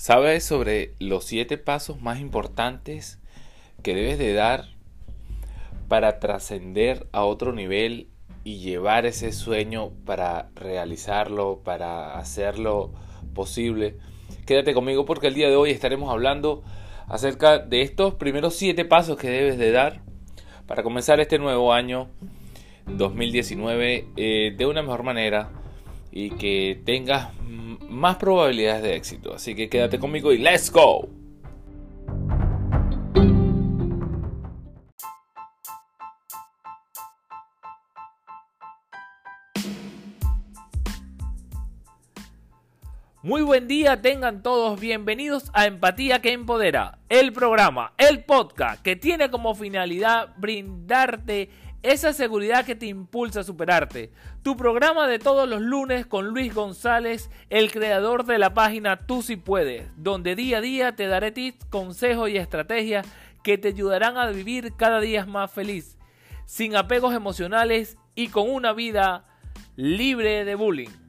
¿Sabes sobre los siete pasos más importantes que debes de dar para trascender a otro nivel y llevar ese sueño para realizarlo, para hacerlo posible? Quédate conmigo porque el día de hoy estaremos hablando acerca de estos primeros siete pasos que debes de dar para comenzar este nuevo año 2019 eh, de una mejor manera y que tengas más probabilidades de éxito. Así que quédate conmigo y let's go. Muy buen día, tengan todos bienvenidos a Empatía que Empodera, el programa, el podcast que tiene como finalidad brindarte esa seguridad que te impulsa a superarte. Tu programa de todos los lunes con Luis González, el creador de la página Tú si puedes, donde día a día te daré tips, consejos y estrategias que te ayudarán a vivir cada día más feliz, sin apegos emocionales y con una vida libre de bullying.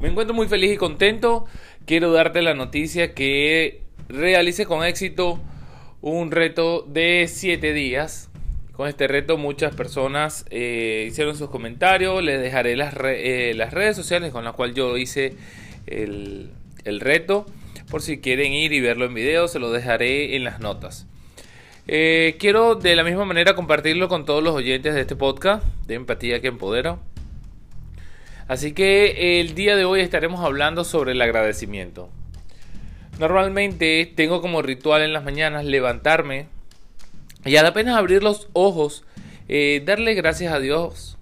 Me encuentro muy feliz y contento. Quiero darte la noticia que realicé con éxito un reto de 7 días. Con este reto muchas personas eh, hicieron sus comentarios. Les dejaré las, eh, las, redes sociales con las cuales yo hice el, reto. Por si quieren ir y verlo en video, se lo dejaré en las notas. Eh, quiero de la misma manera compartirlo con todos los oyentes de este podcast de Empatía que Empodera. Así que el día de hoy estaremos hablando sobre el agradecimiento. Normalmente tengo como ritual en las mañanas levantarme y al apenas abrir los ojos, eh, darle gracias a Dios.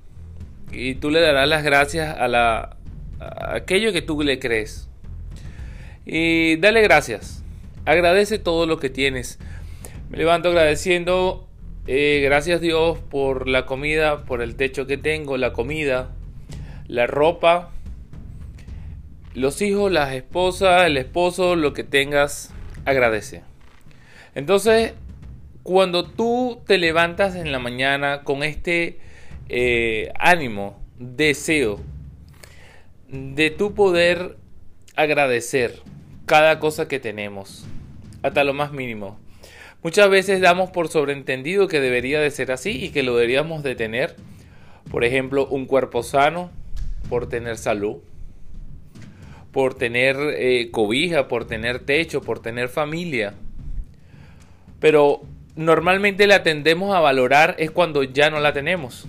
Y tú le darás las gracias a, la, aquello que tú le crees. Y dale gracias. Agradece todo lo que tienes. Me levanto agradeciendo. Eh, gracias Dios por la comida, por el techo que tengo, la comida, la ropa, los hijos, las esposas, el esposo, lo que tengas, agradece. Entonces, cuando tú te levantas en la mañana con este eh, ánimo, deseo de tu poder agradecer cada cosa que tenemos, hasta lo más mínimo. Muchas veces damos por sobreentendido que debería de ser así y que lo deberíamos de tener. Por ejemplo, un cuerpo sano, por tener salud, por tener eh, cobija, por tener techo, por tener familia. Pero normalmente la tendemos a valorar es cuando ya no la tenemos.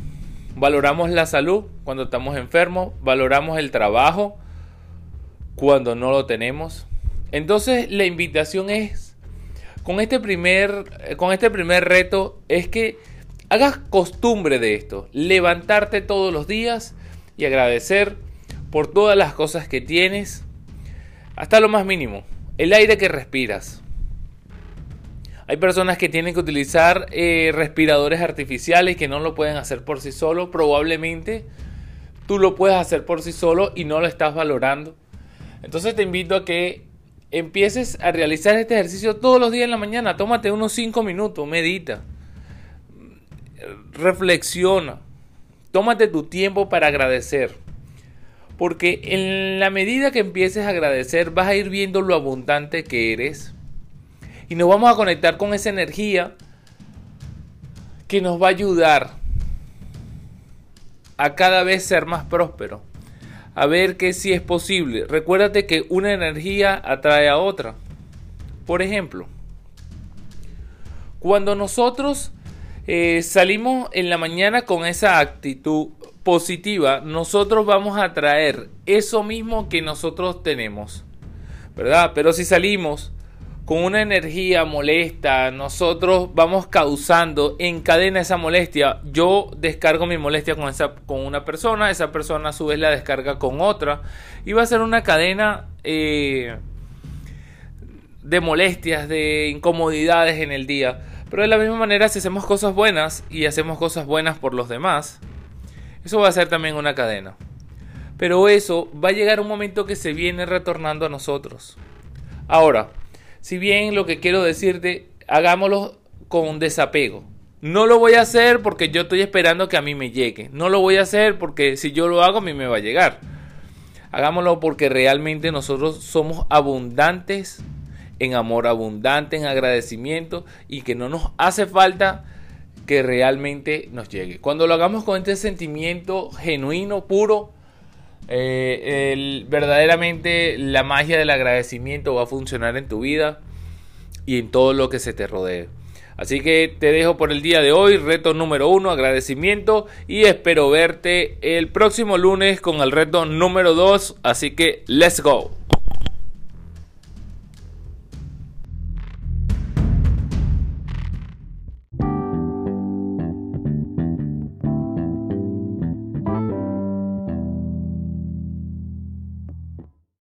Valoramos la salud cuando estamos enfermos, valoramos el trabajo cuando no lo tenemos. Entonces la invitación es, con este primer, con este primer reto, es que hagas costumbre de esto, levantarte todos los días y agradecer por todas las cosas que tienes, hasta lo más mínimo, el aire que respiras. Hay personas que tienen que utilizar eh, respiradores artificiales que no lo pueden hacer por sí solo. Probablemente tú lo puedes hacer por sí solo y no lo estás valorando. Entonces te invito a que empieces a realizar este ejercicio todos los días en la mañana. Tómate unos 5 minutos, medita, reflexiona. Tómate tu tiempo para agradecer. Porque en la medida que empieces a agradecer vas a ir viendo lo abundante que eres. Y nos vamos a conectar con esa energía que nos va a ayudar a cada vez ser más próspero. A ver que si es posible. Recuérdate que una energía atrae a otra. Por ejemplo, cuando nosotros eh, salimos en la mañana con esa actitud positiva, nosotros vamos a traer eso mismo que nosotros tenemos, ¿verdad? Pero si salimos con una energía molesta, nosotros vamos causando en cadena esa molestia. Yo descargo mi molestia con, esa, con una persona, esa persona a su vez la descarga con otra y va a ser una cadena eh, de molestias, de incomodidades en el día. Pero de la misma manera, si hacemos cosas buenas y hacemos cosas buenas por los demás, eso va a ser también una cadena. Pero eso va a llegar un momento que se viene retornando a nosotros. Ahora, si bien lo que quiero decirte, hagámoslo con desapego. No lo voy a hacer porque yo estoy esperando que a mí me llegue. No lo voy a hacer porque si yo lo hago a mí me va a llegar. Hagámoslo porque realmente nosotros somos abundantes en amor, abundante en agradecimiento y que no nos hace falta que realmente nos llegue. Cuando lo hagamos con este sentimiento genuino, puro, eh, verdaderamente la magia del agradecimiento va a funcionar en tu vida y en todo lo que se te rodee. Así que te dejo por el día de hoy, reto número uno, agradecimiento y espero verte el próximo lunes con el reto número dos. Así que let's go.